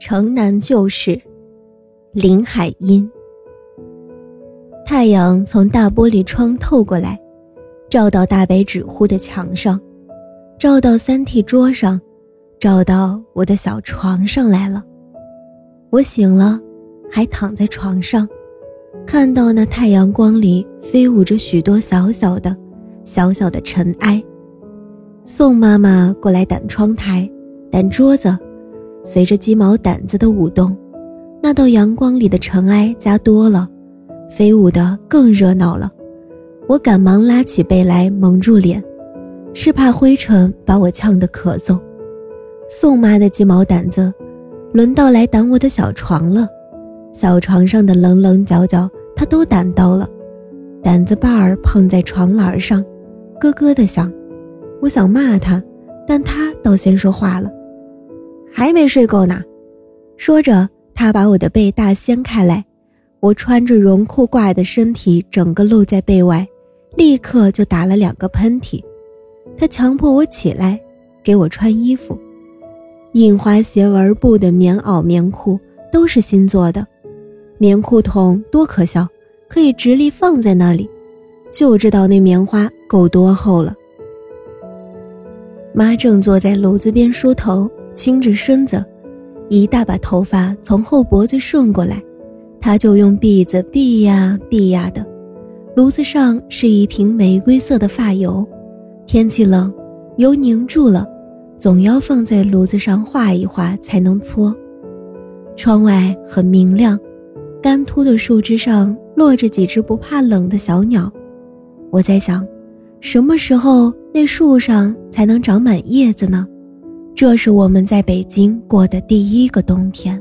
城南旧事，林海音。太阳从大玻璃窗透过来，照到大白纸糊的墙上，照到三屉桌上，照到我的小床上来了。我醒了，还躺在床上，看到那太阳光里飞舞着许多小小的、小小的尘埃。宋妈妈过来掸窗台，掸桌子。随着鸡毛掸子的舞动，那道阳光里的尘埃加多了，飞舞的更热闹了。我赶忙拉起被来蒙住脸，是怕灰尘把我呛得咳嗽。宋妈的鸡毛掸子，轮到来掸我的小床了。小床上的棱棱角角，她都掸到了。掸子把儿碰在床栏上，咯咯的响。我想骂她，但她倒先说话了。还没睡够呢，说着，他把我的被大掀开来，我穿着绒裤褂的身体整个露在被外，立刻就打了两个喷嚏。他强迫我起来，给我穿衣服。印花斜纹布的棉袄、棉裤都是新做的，棉裤筒多可笑，可以直立放在那里，就知道那棉花够多厚了。妈正坐在炉子边梳头。倾着身子，一大把头发从后脖子顺过来，他就用篦子篦呀篦呀的。炉子上是一瓶玫瑰色的发油，天气冷，油凝住了，总要放在炉子上化一化才能搓。窗外很明亮，干秃的树枝上落着几只不怕冷的小鸟。我在想，什么时候那树上才能长满叶子呢？这是我们在北京过的第一个冬天。